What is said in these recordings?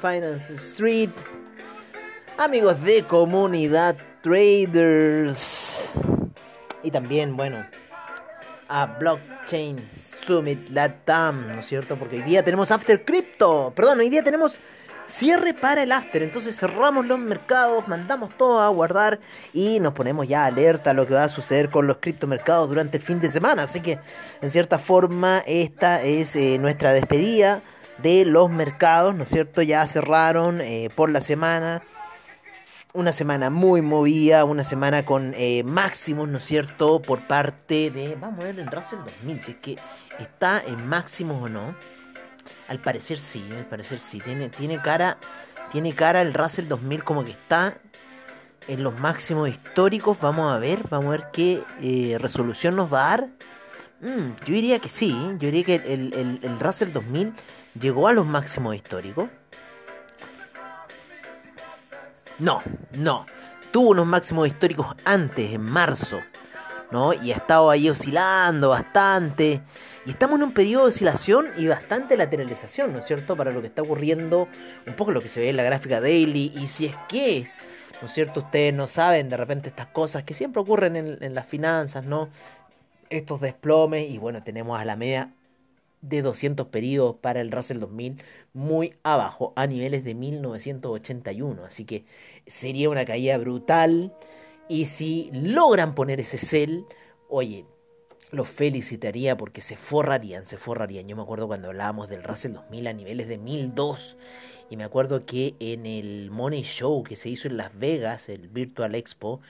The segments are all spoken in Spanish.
Finance Street, amigos de Comunidad Traders y también, bueno, a Blockchain Summit Latam, ¿no es cierto? Porque hoy día tenemos After Crypto, perdón, hoy día tenemos cierre para el after. Entonces cerramos los mercados, mandamos todo a guardar y nos ponemos ya alerta a lo que va a suceder con los criptomercados durante el fin de semana. Así que en cierta forma esta es eh, nuestra despedida de los mercados, ¿no es cierto? Ya cerraron eh, por la semana. Una semana muy movida, una semana con eh, máximos, ¿no es cierto? Por parte de... Vamos a ver el Russell 2000, si es que está en máximos o no. Al parecer sí, al parecer sí. Tiene, tiene cara. Tiene cara el Russell 2000 como que está en los máximos históricos. Vamos a ver, vamos a ver qué eh, resolución nos va a dar. Mm, yo diría que sí, yo diría que el, el, el Russell 2000 llegó a los máximos históricos. No, no. Tuvo unos máximos históricos antes, en marzo. ¿no? Y ha estado ahí oscilando bastante. Y estamos en un periodo de oscilación y bastante lateralización, ¿no es cierto? Para lo que está ocurriendo, un poco lo que se ve en la gráfica daily. Y si es que, ¿no es cierto? Ustedes no saben de repente estas cosas que siempre ocurren en, las finanzas, ¿no? Estos desplomes. Y bueno, tenemos a la media de 200 periodos para el Russell 2000 muy abajo, a niveles de 1981. Así que sería una caída brutal. Y si logran poner ese cel, oye, los felicitaría porque se forrarían, se forrarían. Yo me acuerdo cuando hablábamos del Russell 2000 a niveles de 1002 y me acuerdo que en el Money Show que se hizo en Las Vegas, el Virtual Expo,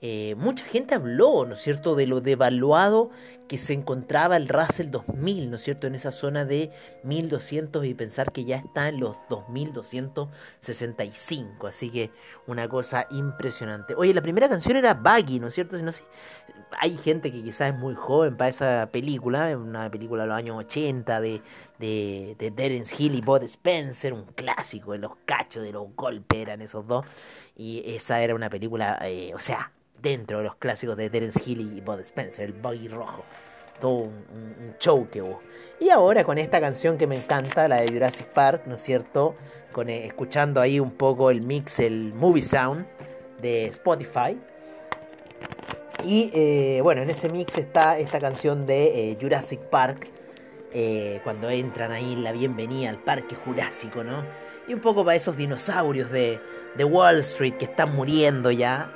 eh, mucha gente habló, ¿no es cierto?, de lo devaluado que se encontraba el Russell 2000, ¿no es cierto?, en esa zona de 1200 y pensar que ya está en los 2265, así que una cosa impresionante. Oye, la primera canción era Baggy, ¿no es cierto? No hay gente que quizás es muy joven para esa película, una película de los años 80 de, de, de Terence Hill y Bud Spencer, un clásico de los cachos, de los golpes eran esos dos, y esa era una película, eh, o sea, dentro de los clásicos de Terence Hill y Bud Spencer, el Buggy Rojo. Todo un, show que hubo. Y ahora con esta canción que me encanta, la de Jurassic Park, ¿no es cierto? Con, eh, escuchando ahí un poco el mix, el movie sound de Spotify. Y eh, bueno, en ese mix está esta canción de eh, Jurassic Park, cuando entran ahí la bienvenida al parque jurásico, ¿no? Y un poco para esos dinosaurios de, de Wall Street que están muriendo ya.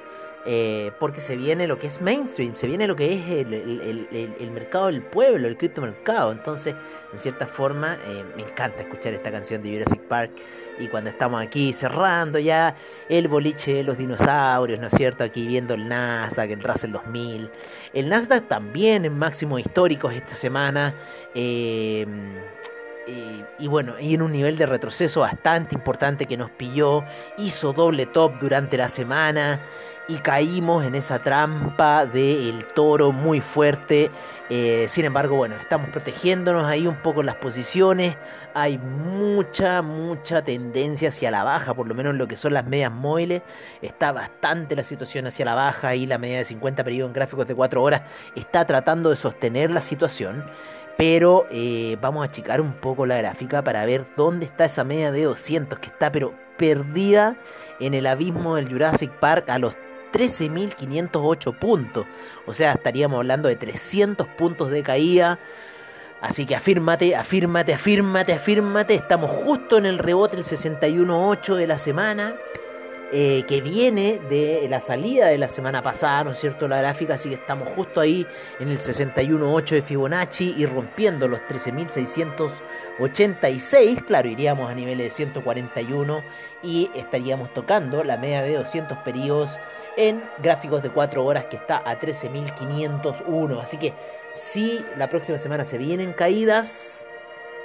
Eh, porque se viene lo que es mainstream, se viene lo que es el, mercado del pueblo, el criptomercado. Entonces, en cierta forma, eh, me encanta escuchar esta canción de Jurassic Park. Y cuando estamos aquí cerrando ya el boliche de los dinosaurios, ¿no es cierto? Aquí viendo el Nasdaq, el Russell 2000. El Nasdaq también en máximos históricos esta semana. Eh, y bueno, y en un nivel de retroceso bastante importante que nos pilló, hizo doble top durante la semana y caímos en esa trampa del toro muy fuerte. Eh, sin embargo, bueno, estamos protegiéndonos ahí un poco las posiciones. Hay mucha, mucha tendencia hacia la baja, por lo menos en lo que son las medias móviles. Está bastante la situación hacia la baja y la media de 50 periodos en gráficos de 4 horas está tratando de sostener la situación. Pero eh, vamos a achicar un poco la gráfica para ver dónde está esa media de 200 que está pero perdida en el abismo del Jurassic Park a los 13.508 puntos. O sea, estaríamos hablando de 300 puntos de caída. Así que afírmate, afírmate, afírmate, afírmate. Estamos justo en el rebote del 61.8 de la semana. Eh, que viene de la salida de la semana pasada, ¿no es cierto? La gráfica, así que estamos justo ahí en el 61.8 de Fibonacci y rompiendo los 13.686, claro, iríamos a niveles de 141 y estaríamos tocando la media de 200 periodos en gráficos de 4 horas que está a 13.501, así que si la próxima semana se vienen caídas,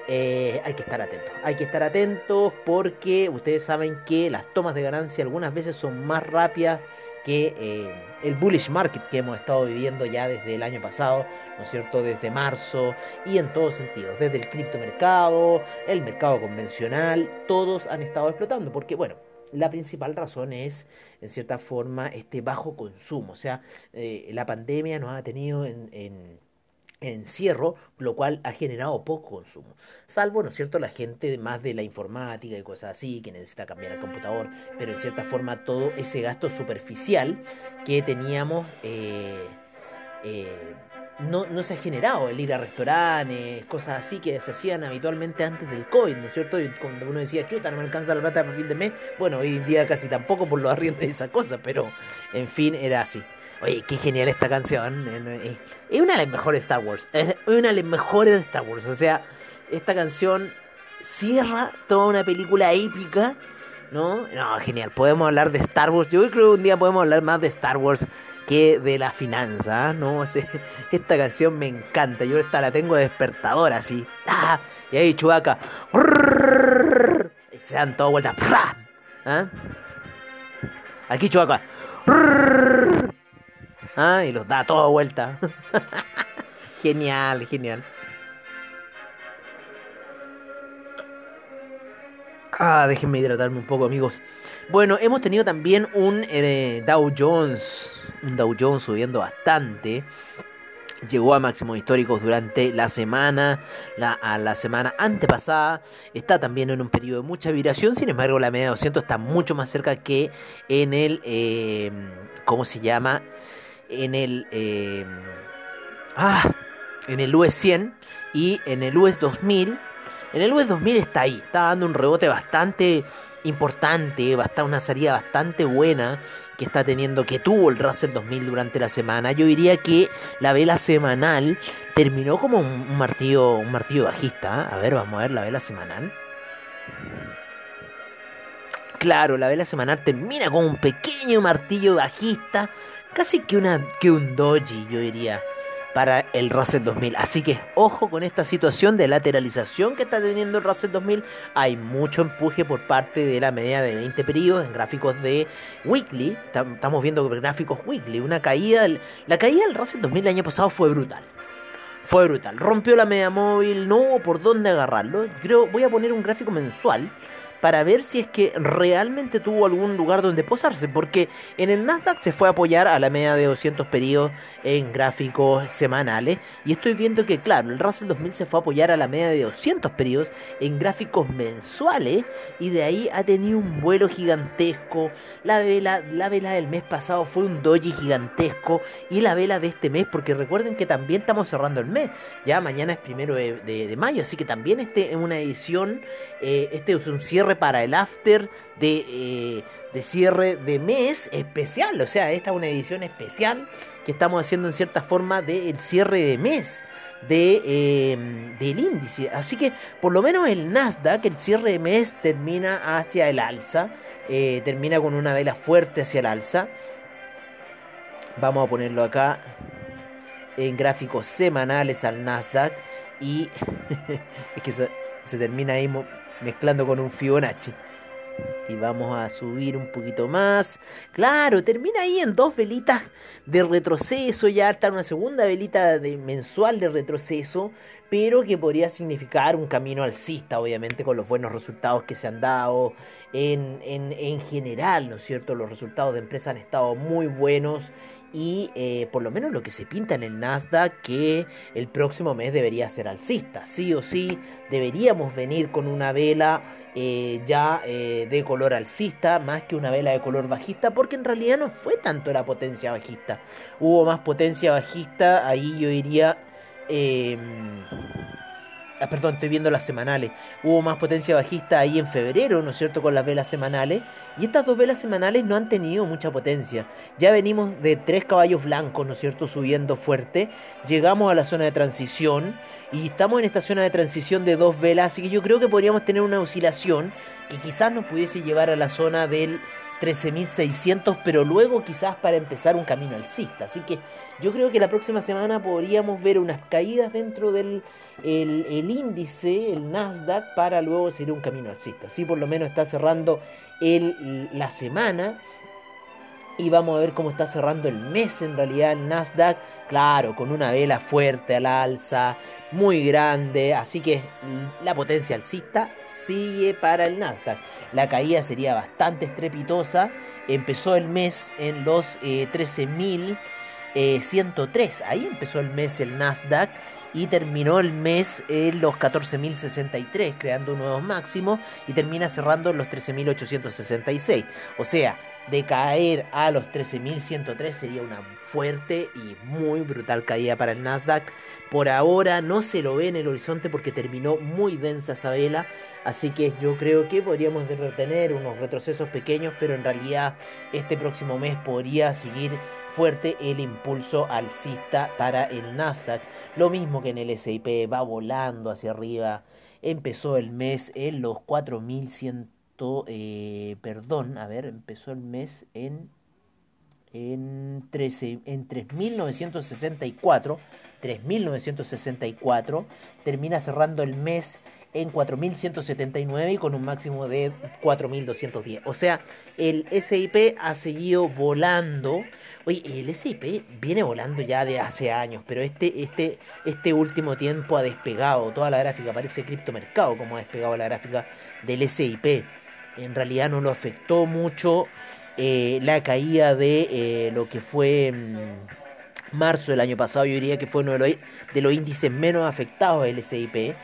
eh, hay que estar atentos. Hay que estar atentos porque ustedes saben que las tomas de ganancia algunas veces son más rápidas que eh, el bullish market que hemos estado viviendo ya desde el año pasado, ¿no es cierto? Desde marzo y en todos sentidos, desde el criptomercado, el mercado convencional, todos han estado explotando porque, bueno, la principal razón es, en cierta forma, este bajo consumo. O sea, eh, la pandemia nos ha tenido en encierro, lo cual ha generado poco consumo. Salvo, ¿no es cierto?, la gente más de la informática y cosas así, que necesita cambiar el computador, pero en cierta forma todo ese gasto superficial que teníamos eh, eh, no, no se ha generado, el ir a restaurantes, cosas así que se hacían habitualmente antes del COVID, ¿no es cierto? Y cuando uno decía, chuta, no me alcanza la plata para fin de mes, bueno, hoy en día casi tampoco por los arriendos de esas cosas, pero en fin, era así. Oye, qué genial esta canción. Es una de las mejores Star Wars. Es una de las mejores de Star Wars. O sea, esta canción cierra toda una película épica. ¿No? No, genial. Podemos hablar de Star Wars. Yo creo que un día podemos hablar más de Star Wars que de la finanza. ¿no? esta canción me encanta. Yo esta la tengo de despertador así. ¡Ah! Y ahí Chubaca. Y se dan todas vueltas. ¿Ah? Aquí Chubaca. ¿Ah? Y los da toda vuelta. genial, genial. Ah, déjenme hidratarme un poco, amigos. Bueno, hemos tenido también un eh, Dow Jones. Un Dow Jones subiendo bastante. Llegó a máximos históricos durante la semana, la, a la semana antepasada. Está también en un periodo de mucha vibración. Sin embargo, la media de 200 está mucho más cerca que en el. Eh, ¿Cómo se llama? en el, eh, ah, en el US 100 y en el US 2000. En el US 2000 está ahí, está dando un rebote bastante importante, una salida bastante buena que está teniendo, que tuvo el Russell 2000 durante la semana. Yo diría que la vela semanal terminó como un martillo, un martillo bajista. A ver, vamos a ver la vela semanal. Claro, la vela semanal termina como un pequeño martillo bajista casi que, una, que un doji, yo diría, para el Russell 2000. Así que ojo con esta situación de lateralización que está teniendo el Russell 2000. Hay mucho empuje por parte de la media de 20 periodos en gráficos de weekly. Estamos viendo gráficos weekly. Una caída, la caída del Russell 2000 el año pasado fue brutal. Fue brutal. Rompió la media móvil, no hubo por dónde agarrarlo. Creo, voy a poner un gráfico mensual para ver si es que realmente tuvo algún lugar donde posarse, porque en el Nasdaq se fue a apoyar a la media de 200 periodos en gráficos semanales, y estoy viendo que, claro, el Russell 2000 se fue a apoyar a la media de 200 periodos en gráficos mensuales, y de ahí ha tenido un vuelo gigantesco. La vela, la vela del mes pasado fue un doji gigantesco, y la vela de este mes, porque recuerden que también estamos cerrando el mes, ya mañana es primero de, mayo, así que también este es una edición, eh, este es un cierre para el after de, eh, de cierre de mes especial. O sea, esta es una edición especial que estamos haciendo en cierta forma del cierre de mes de, eh, del índice. Así que por lo menos el Nasdaq, el cierre de mes termina hacia el alza. Eh, termina con una vela fuerte hacia el alza. Vamos a ponerlo acá en gráficos semanales al Nasdaq. Y es que se, se termina ahí mezclando con un Fibonacci. Y vamos a subir un poquito más. Claro, termina ahí en dos velitas de retroceso. Ya está una segunda velita de mensual de retroceso. Pero que podría significar un camino alcista, obviamente, con los buenos resultados que se han dado en, en, en general, ¿no es cierto? Los resultados de empresa han estado muy buenos y eh, por lo menos lo que se pinta en el Nasdaq que el próximo mes debería ser alcista. Sí o sí deberíamos venir con una vela eh, ya eh, de color alcista más que una vela de color bajista porque en realidad no fue tanto la potencia bajista. Hubo más potencia bajista, ahí yo diría... Ah, perdón, estoy viendo las semanales. Hubo más potencia bajista ahí en febrero, ¿no es cierto?, con las velas semanales. Y estas dos velas semanales no han tenido mucha potencia. Ya venimos de tres caballos blancos, ¿no es cierto?, subiendo fuerte. Llegamos a la zona de transición y estamos en esta zona de transición de dos velas. Así que yo creo que podríamos tener una oscilación que quizás nos pudiese llevar a la zona del 13.600, pero luego quizás para empezar un camino alcista. Así que yo creo que la próxima semana podríamos ver unas caídas dentro del el, índice, el Nasdaq, para luego seguir un camino alcista. Así por lo menos está cerrando el, la semana. Y vamos a ver cómo está cerrando el mes en realidad el Nasdaq. Claro, con una vela fuerte al alza, muy grande. Así que la potencia alcista sigue para el Nasdaq la caída sería bastante estrepitosa. Empezó el mes en los 13.000. 103. Ahí empezó el mes el Nasdaq y terminó el mes en los 14.063, creando nuevos máximos y termina cerrando en los 13.866. O sea, de caer a los 13.103 sería una fuerte y muy brutal caída para el Nasdaq. Por ahora no se lo ve en el horizonte porque terminó muy densa esa vela, así que yo creo que podríamos retener unos retrocesos pequeños, pero en realidad este próximo mes podría seguir fuerte el impulso alcista para el Nasdaq. Lo mismo que en el S&P va volando hacia arriba. Empezó el mes en los 4100 eh, perdón, a ver, empezó el mes en en, 13, en 3.964, 3.964, termina cerrando el mes en 4.179 y con un máximo de 4.210. O sea, el SIP ha seguido volando. Oye, el SIP viene volando ya de hace años, pero este, este, este último tiempo ha despegado. Toda la gráfica parece criptomercado como ha despegado la gráfica del SIP en realidad no lo afectó mucho eh, la caída de eh, lo que fue mm, marzo del año pasado, yo diría que fue uno de los, índices menos afectados del SIP.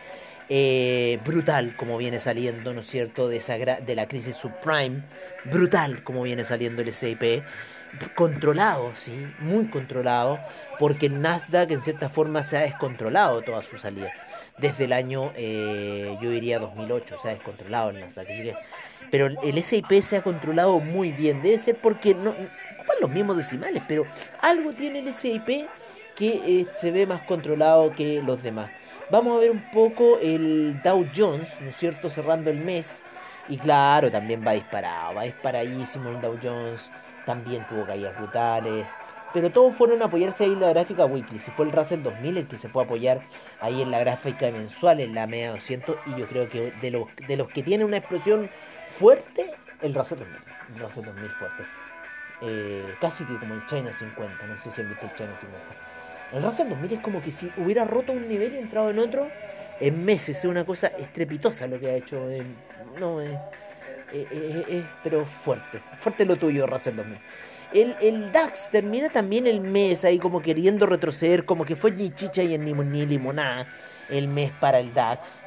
Eh, brutal como viene saliendo, ¿no es cierto?, de, esa de la crisis subprime, brutal como viene saliendo el SIP, controlado, sí, muy controlado, porque el Nasdaq en cierta forma se ha descontrolado toda su salida desde el año, eh, yo diría 2008, se ha descontrolado el Nasdaq. Pero el SIP se ha controlado muy bien, debe ser porque no ocupan los mismos decimales, pero algo tiene el SIP que eh, se ve más controlado que los demás. Vamos a ver un poco el Dow Jones, ¿no es cierto?, cerrando el mes. Y claro, también va disparado, va disparadísimo el Dow Jones, también tuvo caídas brutales pero todos fueron a apoyarse ahí en la gráfica weekly. Si fue el Russell 2000 el que se fue a apoyar ahí en la gráfica mensual, en la media 200, y yo creo que de los, de los que tienen una explosión fuerte, el Russell 2000, el Russell 2000 fuerte. Eh, casi que como el China 50, no sé si han visto el China 50. El Russell 2000 es como que si hubiera roto un nivel y entrado en otro en meses, es una cosa estrepitosa lo que ha hecho. no, es, pero fuerte, fuerte lo tuyo, Russell 2000. El, DAX termina también el mes ahí como queriendo retroceder, como que fue ni chicha y ni, limonada el mes para el DAX.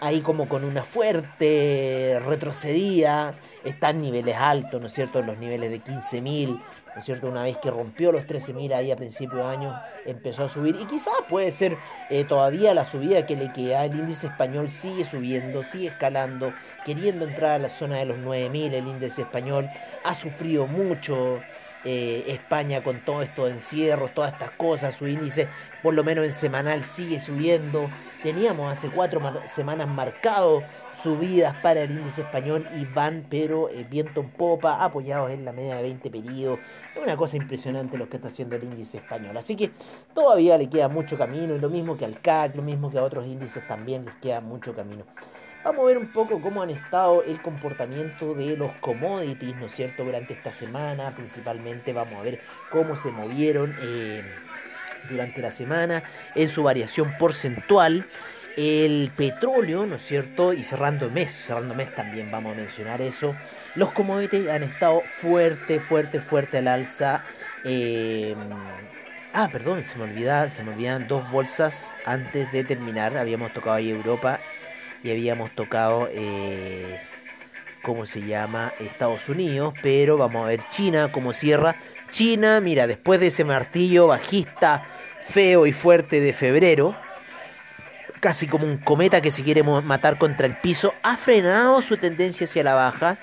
Ahí como con una fuerte retrocedida, está en niveles altos, ¿no es cierto? Los niveles de 15.000, ¿no es cierto? Una vez que rompió los 13.000 ahí a principio de año, empezó a subir. Y quizás puede ser eh, todavía la subida que le queda. El índice español sigue subiendo, sigue escalando, queriendo entrar a la zona de los 9.000. El índice español ha sufrido mucho. Eh, España con todos estos encierros, todas estas cosas, su índice por lo menos en semanal sigue subiendo. Teníamos hace cuatro semanas marcado subidas para el índice español y van, pero eh, viento en popa, apoyados en la media de 20 periodos. Es una cosa impresionante lo que está haciendo el índice español. Así que todavía le queda mucho camino, y lo mismo que al CAC, lo mismo que a otros índices también les queda mucho camino. Vamos a ver un poco cómo han estado el comportamiento de los commodities, ¿no es cierto?, durante esta semana. Principalmente vamos a ver cómo se movieron eh, durante la semana en su variación porcentual el petróleo, ¿no es cierto? Y cerrando mes, cerrando mes también vamos a mencionar eso. Los commodities han estado fuerte, fuerte, fuerte al alza. Eh, ah, perdón, se me olvidaban, se me olvidan dos bolsas antes de terminar. Habíamos tocado ahí Europa y habíamos tocado, eh, ¿cómo se llama? Estados Unidos, pero vamos a ver China como cierra. China, mira, después de ese martillo bajista feo y fuerte de febrero, casi como un cometa que se quiere matar contra el piso, ha frenado su tendencia hacia la baja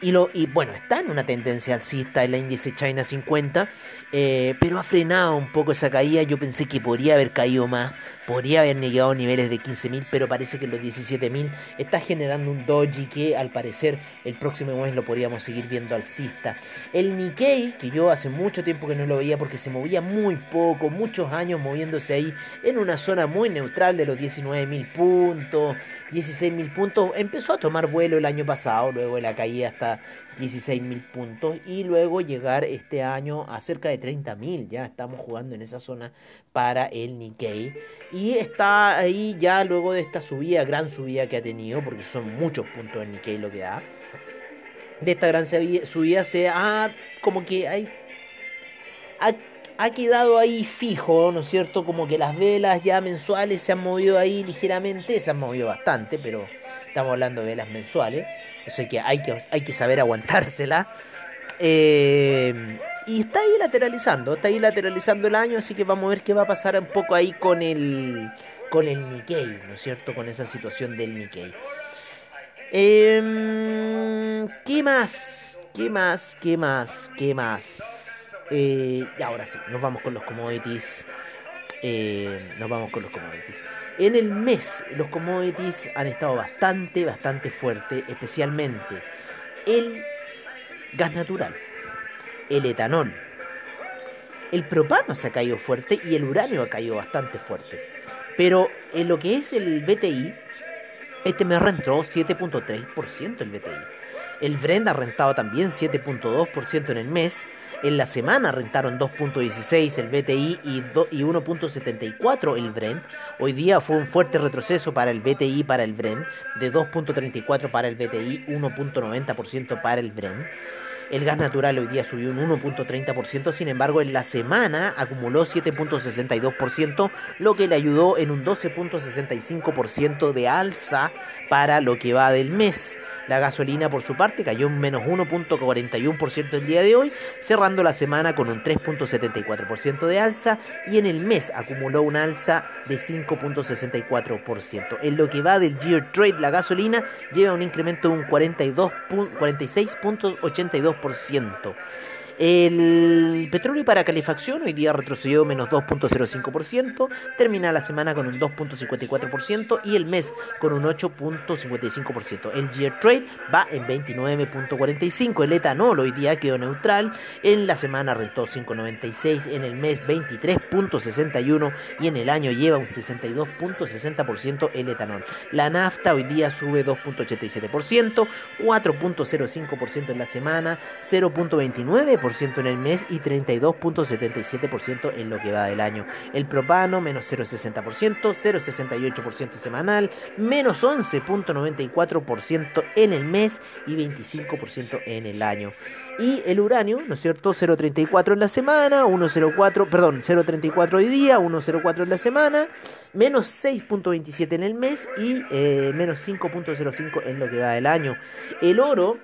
y, lo, y bueno, está en una tendencia alcista en la índice China 50, eh, pero ha frenado un poco esa caída. Yo pensé que podría haber caído más, podría haber llegado a niveles de 15.000, pero parece que los 17.000 está generando un doji que al parecer el próximo mes lo podríamos seguir viendo alcista. El Nikkei, que yo hace mucho tiempo que no lo veía porque se movía muy poco, muchos años moviéndose ahí en una zona muy neutral de los 19.000 puntos. 16.000 puntos. Empezó a tomar vuelo el año pasado, luego de la caída hasta 16.000 puntos y luego llegar este año a cerca de 30.000. Ya estamos jugando en esa zona para el Nikkei. Y está ahí ya luego de esta subida, gran subida que ha tenido, porque son muchos puntos el Nikkei lo que da. De esta gran subida se ha como que hay ha quedado ahí fijo, ¿no es cierto? Como que las velas ya mensuales se han movido ahí ligeramente, se han movido bastante, pero estamos hablando de velas mensuales, sea que hay que, hay que saber aguantársela. Eh, y está ahí lateralizando, está ahí lateralizando el año, así que vamos a ver qué va a pasar un poco ahí con el, con el Nikkei, ¿no es cierto? Con esa situación del Nikkei. Eh, ¿Qué más? ¿Qué más? ¿Qué más? ¿Qué más? Eh, y ahora sí, nos vamos con los commodities. Eh, nos vamos con los commodities. En el mes, los commodities han estado bastante, bastante fuerte, especialmente el gas natural, el etanol, el propano se ha caído fuerte y el uranio ha caído bastante fuerte. Pero en lo que es el BTI, este me rentó 7.3% el BTI. El Brent ha rentado también 7.2% en el mes. En la semana rentaron 2.16 el BTI y, 1.74 el Brent. Hoy día fue un fuerte retroceso para el BTI para el Brent, de 2.34 para el BTI, 1.90% para el Brent. El gas natural hoy día subió un 1.30%, sin embargo en la semana acumuló 7.62%, lo que le ayudó en un 12.65% de alza para lo que va del mes. La gasolina, por su parte, cayó un menos 1.41% el día de hoy, cerrando la semana con un 3.74% de alza y en el mes acumuló una alza de 5.64%. En lo que va del Year Trade, la gasolina lleva un incremento de un 46.82%. El petróleo para calefacción hoy día retrocedió menos 2.05%, termina la semana con un 2.54% y el mes con un 8.55%. El year trade va en 29.45%. El etanol hoy día quedó neutral, en la semana rentó 5.96%, en el mes 23.61% y en el año lleva un 62.60% el etanol. La nafta hoy día sube 2.87%, 4.05% en la semana, 0.29% en el mes y 32.77% en lo que va del año. El propano menos 0.60%, 0.68% semanal, menos 11.94% en el mes y 25% en el año. Y el uranio, ¿no es cierto? 0.34 en la semana, 1.04, perdón, 0.34 hoy día, 1.04 en la semana, menos 6.27 en el mes y eh, menos 5.05 en lo que va del año. El oro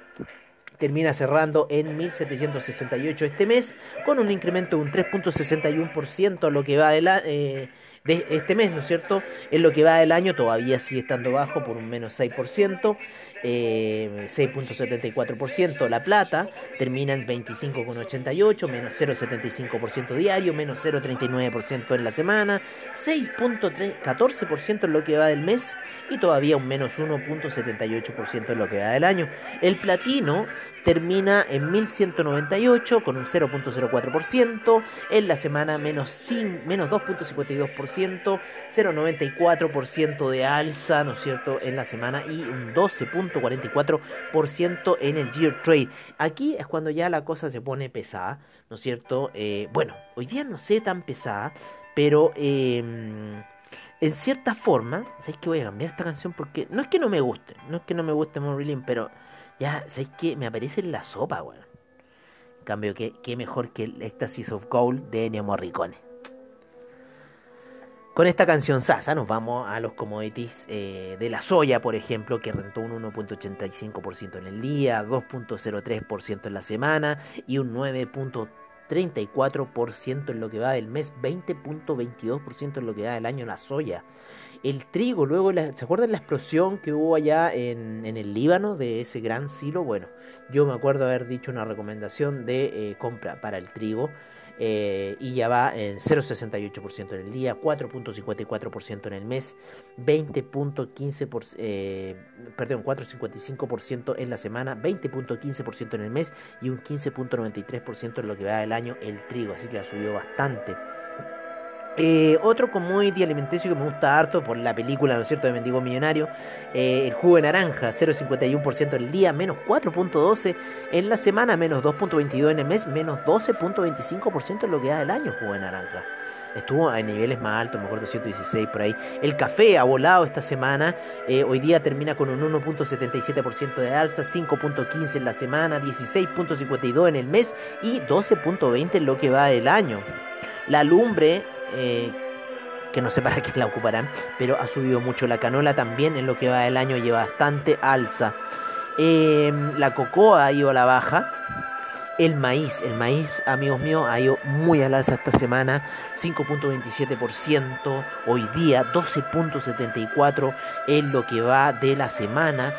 termina cerrando en 1768 este mes, con un incremento de un 3.61% lo que va de, la, eh, de este mes, ¿no es cierto? En lo que va del año todavía sigue estando bajo por un menos 6%. 6.74%. Eh, la plata termina en 25.88, menos 0.75% diario, menos 0.39% en la semana, 6.14% en lo que va del mes y todavía un menos 1.78% en lo que va del año. El platino termina en 1198 con un 0.04%, en la semana menos, menos 2.52%, 0.94% de alza, ¿no es cierto?, en la semana y un 12. 44% en el Year Trade. Aquí es cuando ya la cosa se pone pesada, ¿no es cierto? Eh, bueno, hoy día no sé tan pesada, pero em, en cierta forma, ¿sabéis que voy a cambiar esta canción? Porque no es que no me guste, no es que no me guste Marilyn, pero ya, ¿sabéis que me aparece en la sopa, weón? En cambio, que, mejor que el Ecstasy of Gold de Ennio Morricone. Con esta canción Sasa nos vamos a los commodities eh, de la soya, por ejemplo, que rentó un 1.85% en el día, 2.03% en la semana y un 9.34% en lo que va del mes, 20.22% en lo que va del año la soya. El trigo, luego, ¿se acuerdan la explosión que hubo allá en, el Líbano de ese gran silo? Bueno, yo me acuerdo haber dicho una recomendación de eh, compra para el trigo eh, y ya va en 0,68% en el día, 4.54% en el mes, 20.15%, eh, perdón, 4.55% en la semana, 20.15% en el mes y un 15.93% en lo que va del año el trigo, así que ha subido bastante. Eh, otro commodity alimenticio que me gusta harto por la película, ¿no es cierto?, de Mendigo Millonario, eh, el jugo de naranja, 0,51% en el día, menos 4.12 en la semana, menos 2.22 en el mes, menos 12.25% en lo que da el año jugo de naranja. Estuvo a niveles más altos, me acuerdo 116 por ahí. El café ha volado esta semana. Eh, hoy día termina con un 1.77% de alza, 5.15 en la semana, 16.52 en el mes y 12.20 en lo que va del año. La lumbre, eh, que no sé para qué la ocuparán, pero ha subido mucho. La canola también en lo que va del año lleva bastante alza. Em, la cocoa ha ido a la baja. El maíz, el maíz, amigos míos, ha ido muy al alza esta semana, 5.27%, hoy día 12.74% en lo que va de la semana,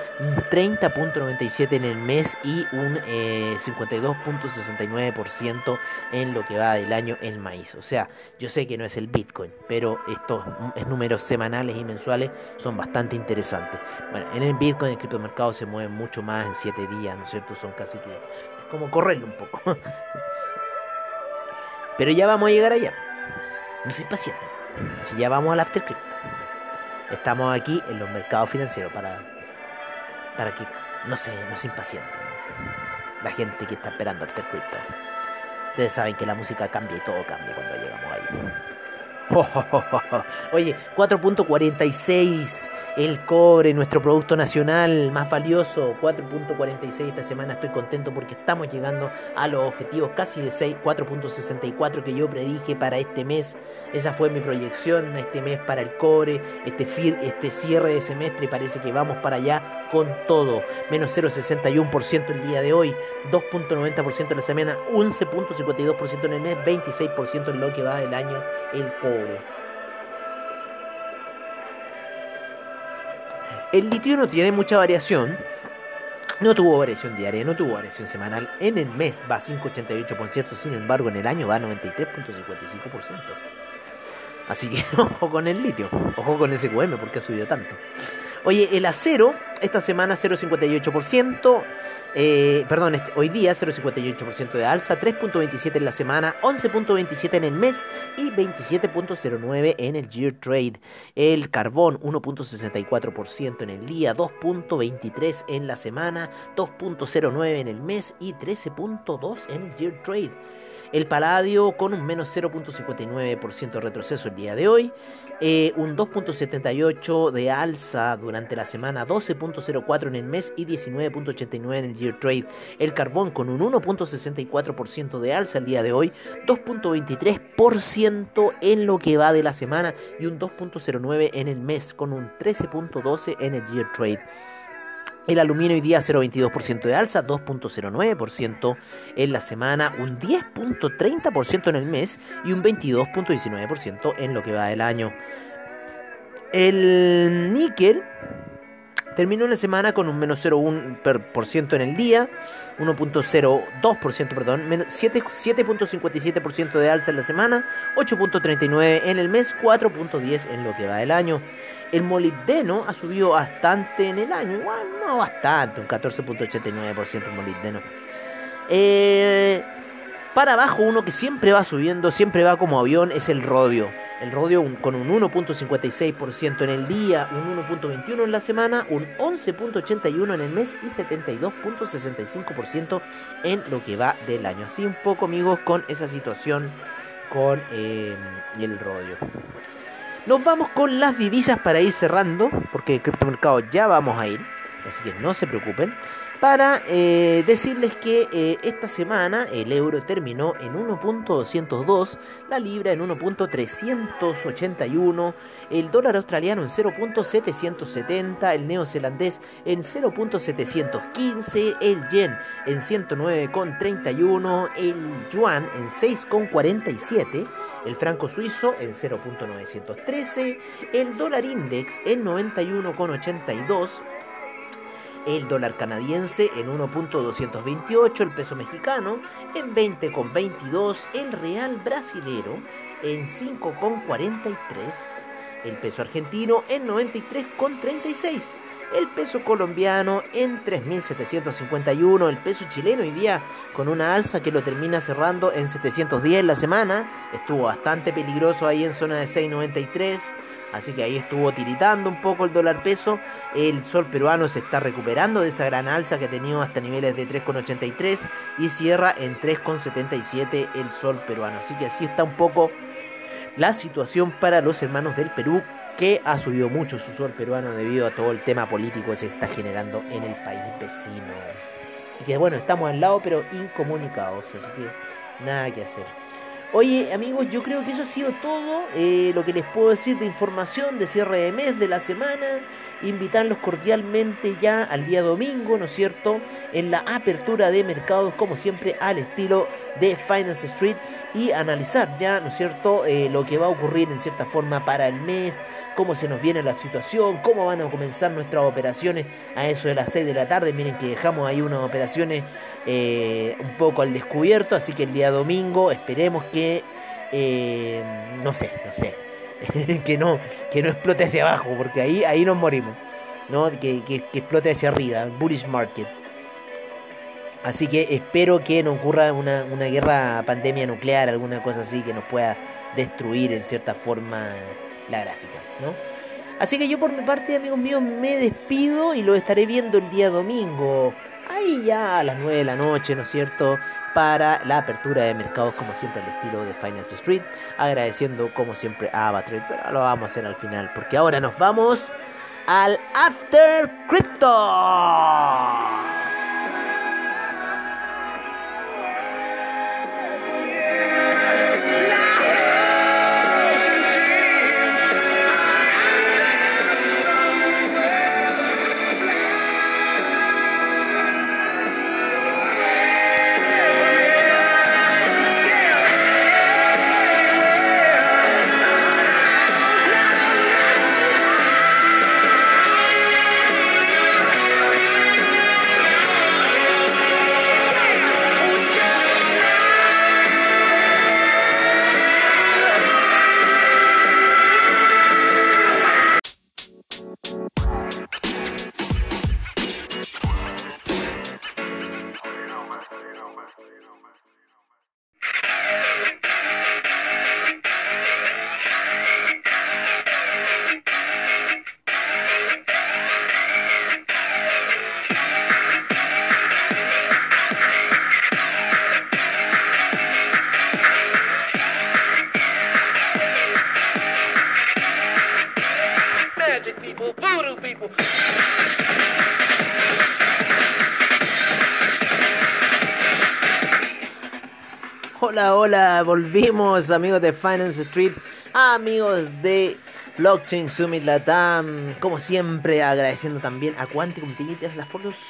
30.97% en el mes y un 52.69% eh, en lo que va del año el maíz. O sea, yo sé que no es el Bitcoin, pero estos números semanales y mensuales son bastante interesantes. Bueno, en el Bitcoin, el criptomercado se mueve mucho más en 7 días, ¿no es cierto? Son casi que como correrlo un poco. Pero ya vamos a llegar allá. No soy paciente. Si ya vamos al After Crypto. Estamos aquí en los mercados financieros para, para que no se, no se impacienten. La gente que está esperando After Crypto. Ustedes saben que la música cambia y todo cambia cuando llegamos ahí. Oye, 4.46 el cobre, nuestro producto nacional más valioso, 4.46 esta semana. Estoy contento porque estamos llegando a los objetivos casi de 6, 4.64 que yo predije para este mes. Esa fue mi proyección este mes para el cobre, este, este cierre de semestre parece que vamos para allá con todo. Menos 0.61% el día de hoy, 2.90% en la semana, 11.52% en el mes, 26% en lo que va del año el cobre. El litio no tiene mucha variación. No tuvo variación diaria, no tuvo variación semanal. En el mes va 5,88%, sin embargo en el año va 93,55%. Así que ojo con el litio, ojo con ese QM porque ha subido tanto. Oye, el acero, esta semana 0,58%. Eh, perdón, este, hoy día 0,58% de alza, 3.27 en la semana, 11.27 en el mes y 27.09 en el year trade. El carbón 1.64% en el día, 2.23 en la semana, 2.09 en el mes y 13.2 en el year trade. El paladio con un menos 0.59% de retroceso el día de hoy. Eh, un 2.78 de alza durante la semana, 12.04 en el mes y 19.89 en el year trade. El carbón con un 1.64% de alza el día de hoy, 2.23% en lo que va de la semana y un 2.09 en el mes con un 13.12 en el year trade. El aluminio hoy día 0,22% de alza, 2,09% en la semana, un 10,30% en el mes y un 22,19% en lo que va del año. El níquel terminó la semana con un menos 0,1% en el día, 1.02%, perdón, 7.57% de alza en la semana, 8.39% en el mes, 4.10% en lo que va del año. El molibdeno ha subido bastante en el año, igual no bastante, un 14.89% el molibdeno. Eh, para abajo, uno que siempre va subiendo, siempre va como avión, es el rodio. El rodio con un 1.56% en el día, un 1.21% en la semana, un 11.81% en el mes y 72.65% en lo que va del año. Así un poco amigos con esa situación con eh, el rodio. Nos vamos con las divisas para ir cerrando, porque el criptomercado ya vamos a ir, así que no se preocupen para eh, decirles que eh, esta semana el euro terminó en 1.202, la libra en 1.381, el dólar australiano en 0.770, el neozelandés en 0.715, el yen en 109.31, el yuan en 6.47, el franco suizo en 0.913, el dólar index en 91.82, el dólar canadiense en 1.228, el peso mexicano en 20.22, el real brasilero en 5.43, el peso argentino en 93.36, el peso colombiano en 3.751, el peso chileno hoy día con una alza que lo termina cerrando en 710 la semana, estuvo bastante peligroso ahí en zona de 6.93, Así que ahí estuvo tiritando un poco el dólar peso. El sol peruano se está recuperando de esa gran alza que ha tenido hasta niveles de 3,83 y cierra en 3,77 el sol peruano. Así que así está un poco la situación para los hermanos del Perú que ha subido mucho su sol peruano debido a todo el tema político que se está generando en el país vecino. Y que bueno, estamos al lado pero incomunicados, así que nada que hacer. Oye, amigos, yo creo que eso ha sido todo eh, lo que les puedo decir de información de cierre de mes, de la semana. Invitarlos cordialmente ya al día domingo, ¿no es cierto? En la apertura de mercados, como siempre, al estilo de Finance Street y analizar ya, ¿no es cierto?, eh, lo que va a ocurrir en cierta forma para el mes, cómo se nos viene la situación, cómo van a comenzar nuestras operaciones a eso de las 6 de la tarde. Miren que dejamos ahí unas operaciones eh, un poco al descubierto, así que el día domingo esperemos que, eh, no sé, no sé, que no, que no explote hacia abajo, porque ahí, ahí nos morimos, ¿no? Que, que, explote hacia arriba, bullish market. Así que espero que no ocurra una, una guerra pandemia nuclear, alguna cosa así que nos pueda destruir en cierta forma la gráfica, ¿no? Así que yo por mi parte, amigos míos, me despido y lo estaré viendo el día domingo ahí ya a las 9 de la noche, ¿no es cierto? Para la apertura de mercados, como siempre, al estilo de Finance Street. Agradeciendo, como siempre, a Avatrade, pero lo vamos a hacer al final, porque ahora nos vamos al After Crypto. Volvimos amigos de Finance Street, amigos de Blockchain Summit Latam, como siempre agradeciendo también a Quanticum Digital las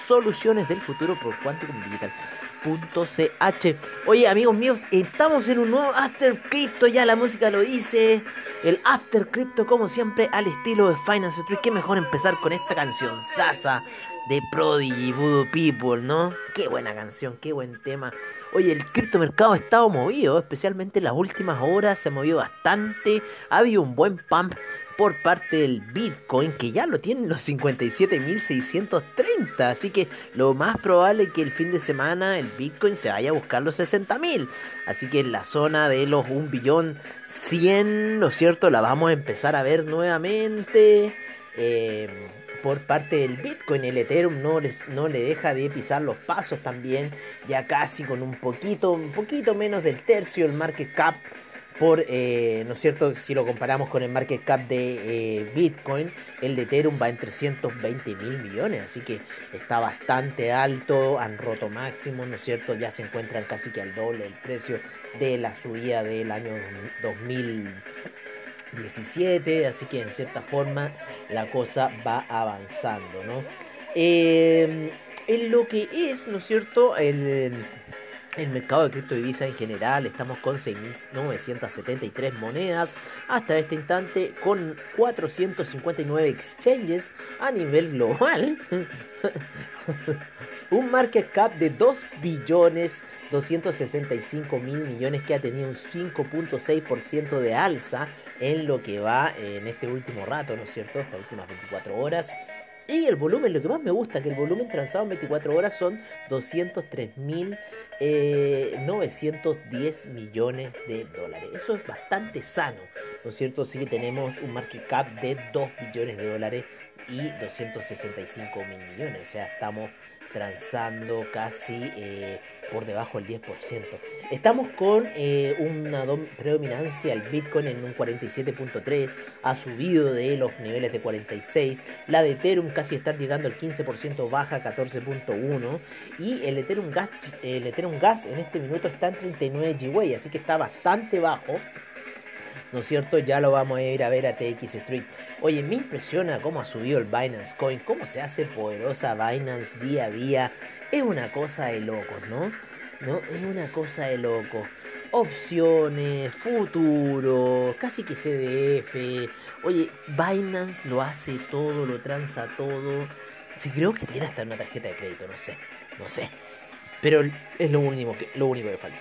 soluciones del futuro por quanticumdigital.ch. Oye amigos míos, estamos en un nuevo After Crypto, ya la música lo dice, el After Crypto como siempre al estilo de Finance Street, qué mejor empezar con esta canción, Sasa de Prodigy, Voodoo People, ¿no? Qué buena canción, qué buen tema. Oye, el criptomercado ha estado movido, especialmente en las últimas horas, se ha movido bastante. Ha habido un buen pump por parte del Bitcoin, que ya lo tienen los 57.630. Así que lo más probable es que el fin de semana el Bitcoin se vaya a buscar los 60.000. Así que en la zona de los 1 billón 100, ¿no es cierto? La vamos a empezar a ver nuevamente. Eh, por parte del Bitcoin. El Ethereum no, les, no le deja de pisar los pasos también, ya casi con un poquito, un poquito menos del tercio el market cap por, eh, ¿no es cierto? Si lo comparamos con el market cap de eh, Bitcoin, el Ethereum va en 320 mil millones, así que está bastante alto, han roto máximo, ¿no es cierto? Ya se encuentran casi que al doble el precio de la subida del año 2000. 17, así que en cierta forma la cosa va avanzando, ¿no? Eh, en lo que es, ¿no es cierto? El, el mercado de criptodivisas en general, estamos con 6.973 monedas hasta este instante, con 459 exchanges a nivel global. Un market cap de 2 billones 265 mil millones que ha tenido un 5.6% de alza en lo que va en este último rato, ¿no es cierto? Estas últimas 24 horas. Y el volumen, lo que más me gusta, que el volumen transado en 24 horas son 203.910 eh, millones de dólares. Eso es bastante sano, ¿no es cierto? Sí que tenemos un market cap de 2 billones de dólares y 265 mil millones. O sea, estamos transando casi eh, por debajo del 10%. Estamos con eh, una predominancia, el Bitcoin en un 47.3, ha subido de los niveles de 46, la de Ethereum casi está llegando al 15%, baja 14.1 y el Ethereum Gas, el Ethereum Gas en este minuto está en 39 GWay, así que está bastante bajo. ¿no es cierto? Ya lo vamos a ir a ver a TX Street. Oye, me impresiona cómo ha subido el Binance Coin, cómo se hace poderosa Binance día a día. Es una cosa de locos, ¿no? ¿No? Es una cosa de loco. Opciones, futuro, casi que CDF. Oye, Binance lo hace todo, lo transa todo. Sí, creo que tiene hasta una tarjeta de crédito, no sé, no sé. Pero es lo único que, lo único que falta.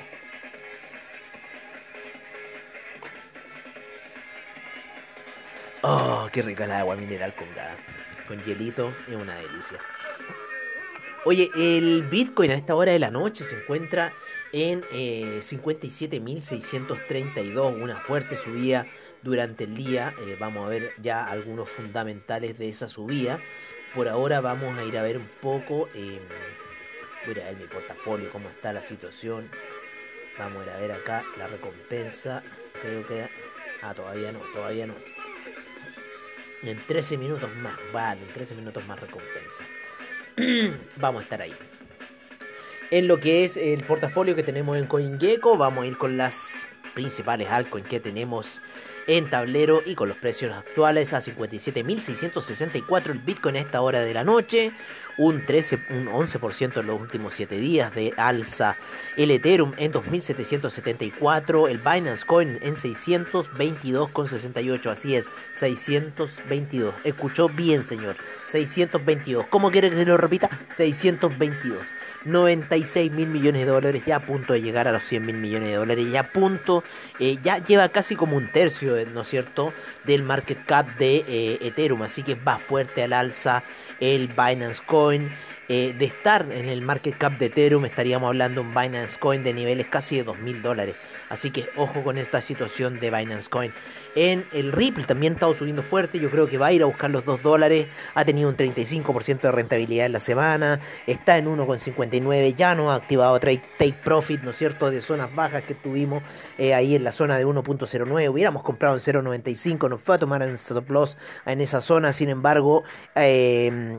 Oh, qué rica la agua mineral con. Con hielito, es una delicia. Oye, el Bitcoin a esta hora de la noche se encuentra en eh, 57.632, una fuerte subida durante el día. Eh, vamos a ver ya algunos fundamentales de esa subida. Por ahora vamos a ir a ver un poco. Eh, voy a ver mi portafolio, cómo está la situación. Vamos a ir a ver acá la recompensa. Creo que. Ah, todavía no, todavía no. En 13 minutos más, vale, en 13 minutos más recompensa. vamos a estar ahí. En lo que es el portafolio que tenemos en CoinGecko, vamos a ir con las principales altcoins que tenemos en tablero y con los precios actuales a 57.664 el Bitcoin a esta hora de la noche, un 13, un 11% en los últimos 7 días de alza, el Ethereum en 2.774, el Binance Coin en 622,68, así es, 622, escuchó bien señor, 622, ¿cómo quiere que se lo repita? 622. 96 mil millones de dólares, ya a punto de llegar a los 100 mil millones de dólares, ya a punto, eh, ya lleva casi como un tercio, eh, ¿no es cierto?, del market cap de eh, Ethereum, así que va fuerte al alza el Binance Coin. De estar en el market cap de Ethereum estaríamos hablando de un Binance Coin de niveles casi de 2 mil dólares. Así que ojo con esta situación de Binance Coin. En el Ripple también ha subiendo fuerte. Yo creo que va a ir a buscar los 2 dólares. Ha tenido un 35% de rentabilidad en la semana. Está en 1,59. Ya no ha activado Take Profit, ¿no es cierto? De zonas bajas que tuvimos eh, ahí en la zona de 1.09. Hubiéramos comprado en 0.95. Nos fue a tomar en stop loss en esa zona. Sin embargo, eh,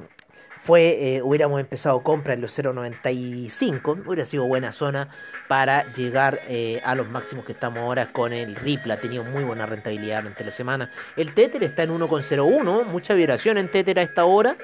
fue, eh, hubiéramos empezado compra en los 0.95, hubiera sido buena zona para llegar eh, a los máximos que estamos ahora con el Ripple, ha tenido muy buena rentabilidad durante la semana. El Tether está en 1.01, mucha vibración en Tether a esta hora.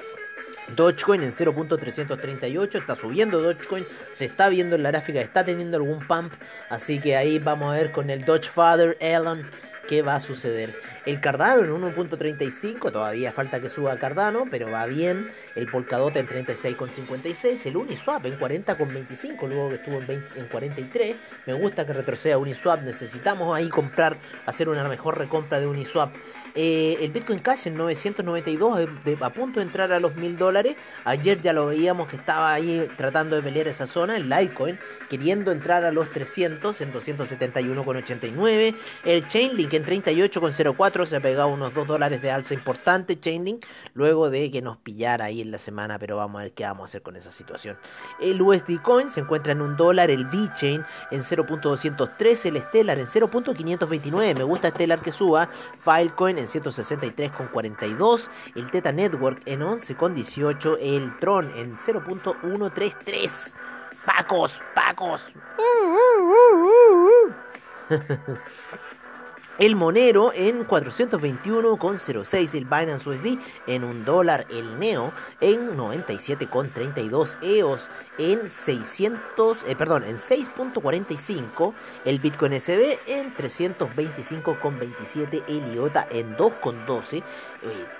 Dogecoin en 0.338, está subiendo Dogecoin, se está viendo en la gráfica, está teniendo algún pump, así que ahí vamos a ver con el Doge Father Elon qué va a suceder. El Cardano en 1.35, todavía falta que suba Cardano, pero va bien. El Polkadot en 36.56, el Uniswap en 40.25, luego que estuvo en, en 43. Me gusta que retroceda Uniswap, necesitamos ahí comprar, hacer una mejor recompra de Uniswap. Eh, el Bitcoin Cash en 992 a punto de entrar a los 1000 dólares. Ayer ya lo veíamos que estaba ahí tratando de pelear esa zona. El Litecoin queriendo entrar a los 300 en 271,89. El Chainlink en 38,04 se ha pegado unos 2 dólares de alza importante. Chainlink luego de que nos pillara ahí en la semana. Pero vamos a ver qué vamos a hacer con esa situación. El USD Coin se encuentra en un dólar. El VeChain en 0.203. El Stellar en 0.529. Me gusta Stellar que suba. Filecoin en 163,42, el Teta Network en 11,18, el Tron en 0.133. Pacos, Pacos. El Monero en 421,06. El Binance USD en un dólar. El Neo en 97,32. EOS en 600, eh, perdón, en 6.45. El Bitcoin SB en 325,27. El IOTA en 2,12. Eh,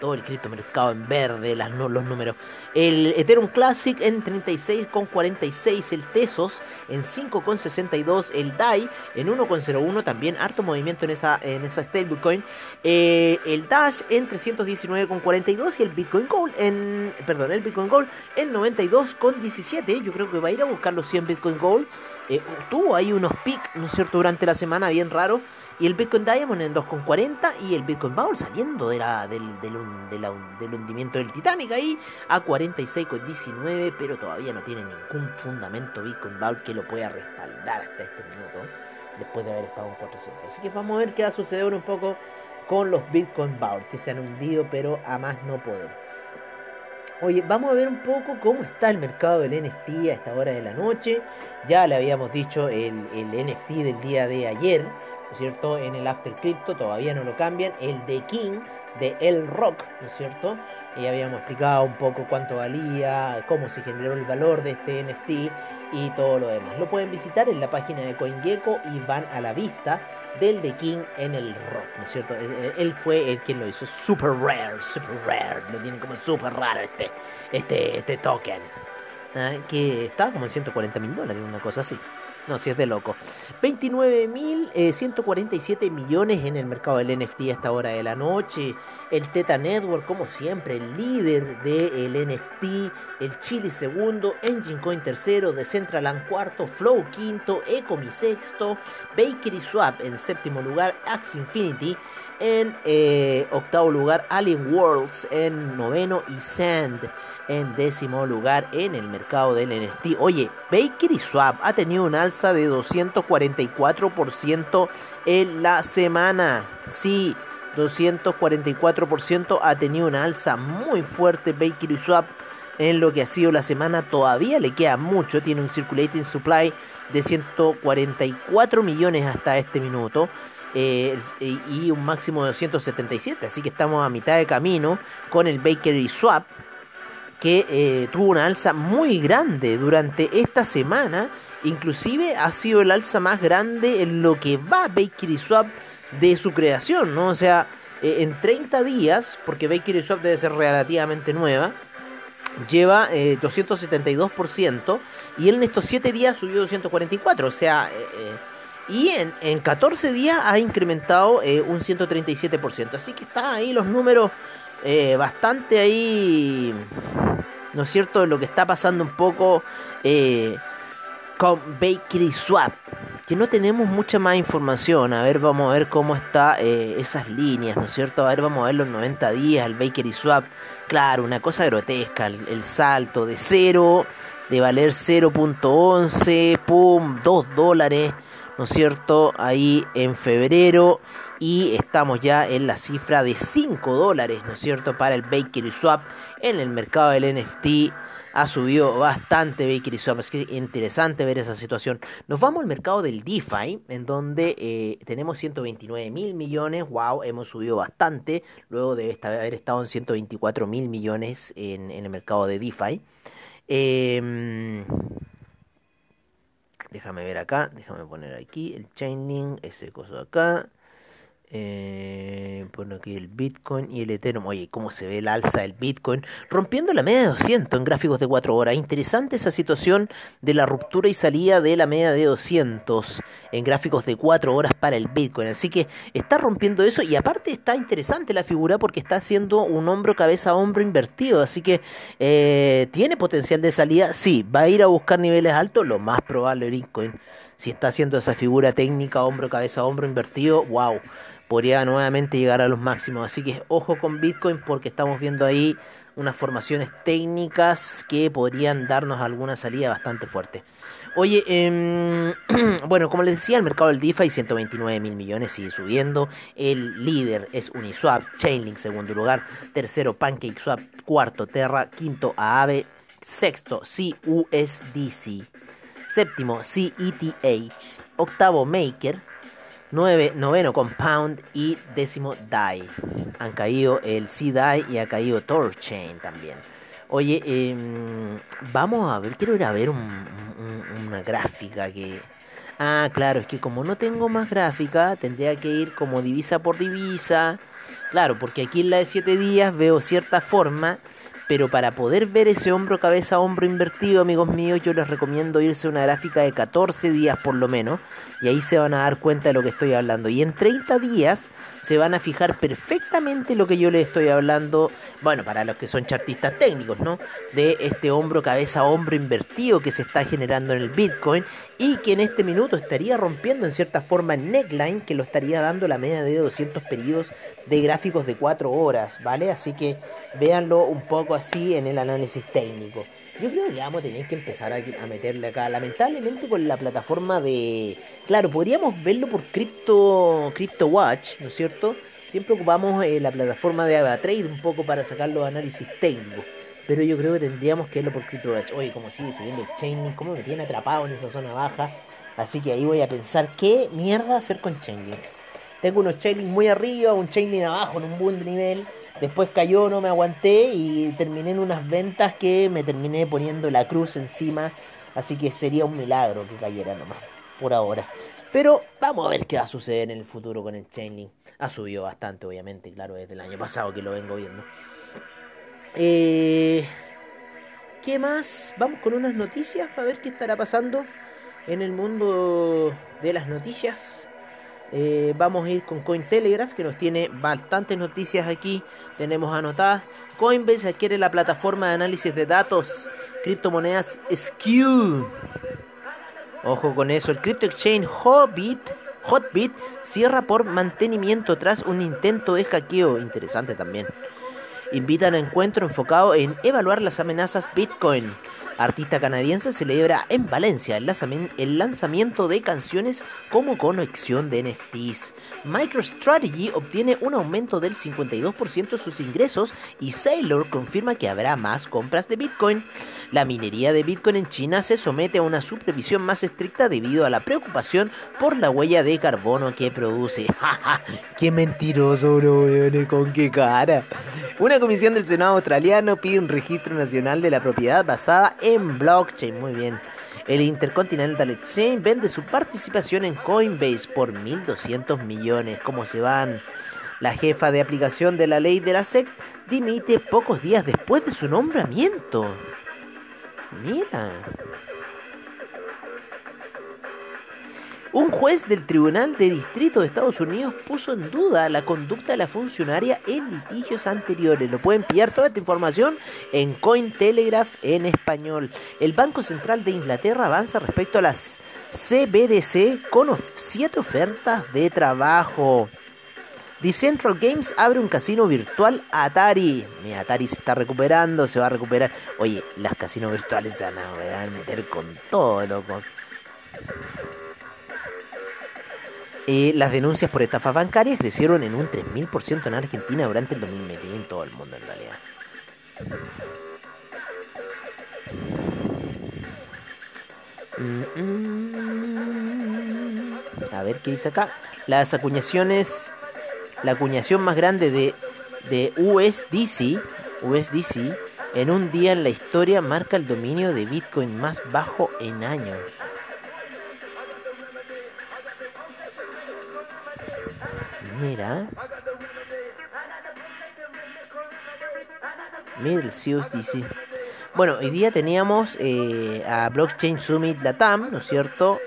todo el criptomercado en verde, las, los números. El Ethereum Classic en 36,46. El Tesos en 5,62. El DAI en 1,01. También harto movimiento en esa en esa stablecoin. Eh, el Dash en 319,42 y el Bitcoin Gold en, perdón, el Bitcoin Gold en 92,17. Yo creo que va a ir a buscar los 100 Bitcoin Gold. Eh, tuvo ahí unos pics, durante la semana bien raro. Y el Bitcoin Diamond en 2,40 y el Bitcoin Bowl saliendo de del, del, hundimiento del Titanic ahí a 46,19, pero todavía no tiene ningún fundamento Bitcoin Bowl que lo pueda respaldar hasta este minuto, después de haber estado en 400. Así que vamos a ver qué va a suceder un poco con los Bitcoin Bowl, que se han hundido, pero a más no poder. Oye, vamos a ver un poco cómo está el mercado del NFT a esta hora de la noche. Ya le habíamos dicho el, el NFT del día de ayer, ¿no es cierto? En el After Crypto todavía no lo cambian. El de King, de El Rock, ¿no es cierto? Ya habíamos explicado un poco cuánto valía, cómo se generó el valor de este NFT y todo lo demás. Lo pueden visitar en la página de CoinGecko y van a la vista del de King en el rock, ¿no es cierto? Él fue el quien lo hizo. Super rare, super rare. Lo tienen como super raro este, este, este token. ¿ah? Que estaba como en 140 mil dólares, una cosa así. No, si es de loco. 29.147 eh, millones en el mercado del NFT a esta hora de la noche. El Teta Network, como siempre, el líder del NFT. El Chili segundo. Engine Coin tercero. Decentraland cuarto. Flow quinto. Ecomi sexto. Bakery Swap en séptimo lugar. Axe Infinity en eh, octavo lugar. Alien Worlds en noveno. Y Sand en décimo lugar en el mercado del NFT. Oye, Bakery Swap ha tenido un alza de 244% en la semana. Sí, 244% ha tenido una alza muy fuerte Bakery Swap en lo que ha sido la semana. Todavía le queda mucho. Tiene un circulating supply de 144 millones hasta este minuto. Eh, y un máximo de 277. Así que estamos a mitad de camino con el Bakery Swap que eh, tuvo una alza muy grande durante esta semana. Inclusive ha sido el alza más grande en lo que va Bakery Swap de su creación, ¿no? O sea, eh, en 30 días, porque Bakery Swap debe ser relativamente nueva, lleva 272% eh, y él en estos 7 días subió 244%, o sea, y en, en 14 días ha incrementado un 137%, así que están ahí los números bastante ahí ¿no es cierto?, lo que está pasando un poco eh, con Bakery Swap, que no tenemos mucha más información. A ver, vamos a ver cómo está eh, esas líneas, ¿no es cierto? A ver, vamos a ver los 90 días, el Bakery Swap. Claro, una cosa grotesca, el, salto de 0, de valer 0.11, pum, 2 dólares, ¿no es cierto? Ahí en febrero y estamos ya en la cifra de 5 dólares, ¿no es cierto?, para el Bakery Swap en el mercado del NFT. Ha subido bastante Bakery Swap, es que interesante ver esa situación. Nos vamos al mercado del DeFi, en donde eh, tenemos 129 mil millones. Wow, hemos subido bastante. Luego de haber estado en 124 mil millones en, el mercado de DeFi. Em, déjame ver acá, déjame poner aquí el Chainlink, ese coso acá. Eh, bueno, aquí el Bitcoin y el Ethereum. Oye, cómo se ve el alza del Bitcoin. Rompiendo la media de 200 en gráficos de 4 horas. Interesante esa situación de la ruptura y salida de la media de 200 en gráficos de 4 horas para el Bitcoin. Así que está rompiendo eso. Y aparte está interesante la figura porque está haciendo un hombro, cabeza, hombro invertido. Así que eh, tiene potencial de salida. Sí, va a ir a buscar niveles altos. Lo más probable Bitcoin. Si está haciendo esa figura técnica, hombro, cabeza, hombro invertido. Wow podría nuevamente llegar a los máximos. Así que ojo con Bitcoin porque estamos viendo ahí unas formaciones técnicas que podrían darnos alguna salida bastante fuerte. Oye, eh, bueno, como les decía, el mercado del DeFi 129 mil millones sigue subiendo. El líder es Uniswap, Chainlink segundo lugar, tercero PancakeSwap, cuarto Terra, quinto Aave, sexto CUSDC, séptimo CETH, octavo Maker, 9, noveno Compound y décimo DAI. Han caído el C-DAI y ha caído Torchain también. Oye, em, vamos a ver, quiero ir a ver una gráfica que... Ah, claro, es que como no tengo más gráfica, tendría que ir como divisa por divisa. Claro, porque aquí en la de 7 días veo cierta forma, pero para poder ver ese hombro cabeza hombro invertido, amigos míos, yo les recomiendo irse a una gráfica de 14 días por lo menos, y ahí se van a dar cuenta de lo que estoy hablando. Y en 30 días se van a fijar perfectamente lo que yo les estoy hablando, bueno, para los que son chartistas técnicos, ¿no? De este hombro cabeza hombro invertido que se está generando en el Bitcoin y que en este minuto estaría rompiendo en cierta forma el neckline que lo estaría dando la media de 200 periodos de gráficos de 4 horas, ¿vale? Así que véanlo un poco así en el análisis técnico. Yo creo que vamos a tener que empezar a, meterle acá. Lamentablemente con la plataforma de... Claro, podríamos verlo por Crypto, Crypto Watch, ¿no es cierto? Siempre ocupamos eh, la plataforma de AvaTrade un poco para sacar los análisis técnicos. Pero yo creo que tendríamos que verlo por CryptoWatch. Oye, como sigue subiendo el Chainlink, cómo me tiene atrapado en esa zona baja. Así que ahí voy a pensar qué mierda hacer con Chainlink. Tengo unos Chainlink muy arriba, un Chainlink abajo en un buen nivel. Después cayó, no me aguanté y terminé en unas ventas que me terminé poniendo la cruz encima. Así que sería un milagro que cayera nomás, por ahora. Pero vamos a ver qué va a suceder en el futuro con el Chainlink. Ha subido bastante, obviamente, claro, desde el año pasado que lo vengo viendo. Eh, ¿Qué más? Vamos con unas noticias para ver qué estará pasando en el mundo de las noticias. Eh, vamos a ir con Cointelegraph que nos tiene bastantes noticias aquí. Tenemos anotadas. Coinbase adquiere la plataforma de análisis de datos criptomonedas Skew. Ojo con eso. El crypto exchange Hotbit, Hotbit cierra por mantenimiento tras un intento de hackeo. Interesante también invitan a encuentro enfocado en evaluar las amenazas Bitcoin. Artista canadiense celebra en Valencia el lanzamiento de canciones como conexión de NFTs. MicroStrategy obtiene un aumento del 52% de sus ingresos y Sailor confirma que habrá más compras de Bitcoin. La minería de Bitcoin en China se somete a una supervisión más estricta debido a la preocupación por la huella de carbono que produce. ¡Qué mentiroso, bro! ¿Con qué cara? Una comisión del Senado australiano pide un registro nacional de la propiedad basada en blockchain. Muy bien. El Intercontinental Exchange vende su participación en Coinbase por 1.200 millones. ¿Cómo se van? La jefa de aplicación de la ley de la SEC dimite pocos días después de su nombramiento. Mira. Un juez del Tribunal de Distrito de Estados Unidos puso en duda la conducta de la funcionaria en litigios anteriores. Lo pueden pillar toda esta información en Cointelegraph en español. El Banco Central de Inglaterra avanza respecto a las CBDC con siete ofertas de trabajo. Decentral Games abre un casino virtual Atari. Mi Atari se está recuperando, se va a recuperar. Oye, las casinos virtuales se van a, meter con todo, loco. Eh, las denuncias por estafas bancarias crecieron en un 3.000% en Argentina durante el 2020 y en todo el mundo en realidad. Mm, mm. A ver qué dice acá. Las acuñaciones la acuñación más grande de, de USDC, USDC en un día en la historia marca el dominio de Bitcoin más bajo en años. Mira. Mira el. Bueno, hoy día teníamos eh, a Blockchain Summit Latam, ¿no es cierto?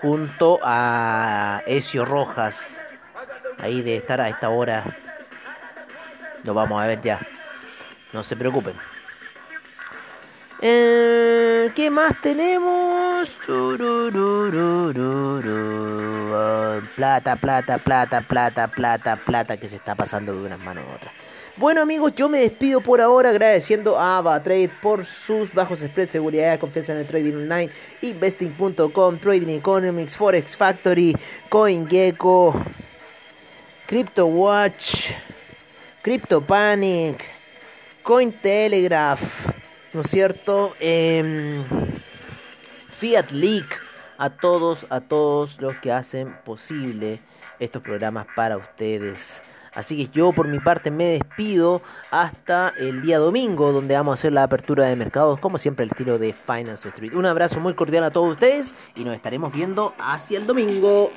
Junto a Ezio Rojas, ahí de estar a esta hora. Lo vamos a ver ya. No se preocupen. Eh, ¿Qué más tenemos? Plata, plata, plata, plata, plata, plata que se está pasando de unas manos a otras. Bueno amigos, yo me despido por ahora agradeciendo a AvaTrade por sus bajos spreads, seguridad, confianza en el trading online, investing.com, Trading Economics, Forex Factory, CoinGecko, CryptoWatch, CryptoPanic, Cointelegraph, ¿no es cierto? Eh, Fiat Leak, a todos, a todos los que hacen posible estos programas para ustedes. Así que yo por mi parte me despido hasta el día domingo donde vamos a hacer la apertura de mercados como siempre el estilo de Finance Street. Un abrazo muy cordial a todos ustedes y nos estaremos viendo hacia el domingo.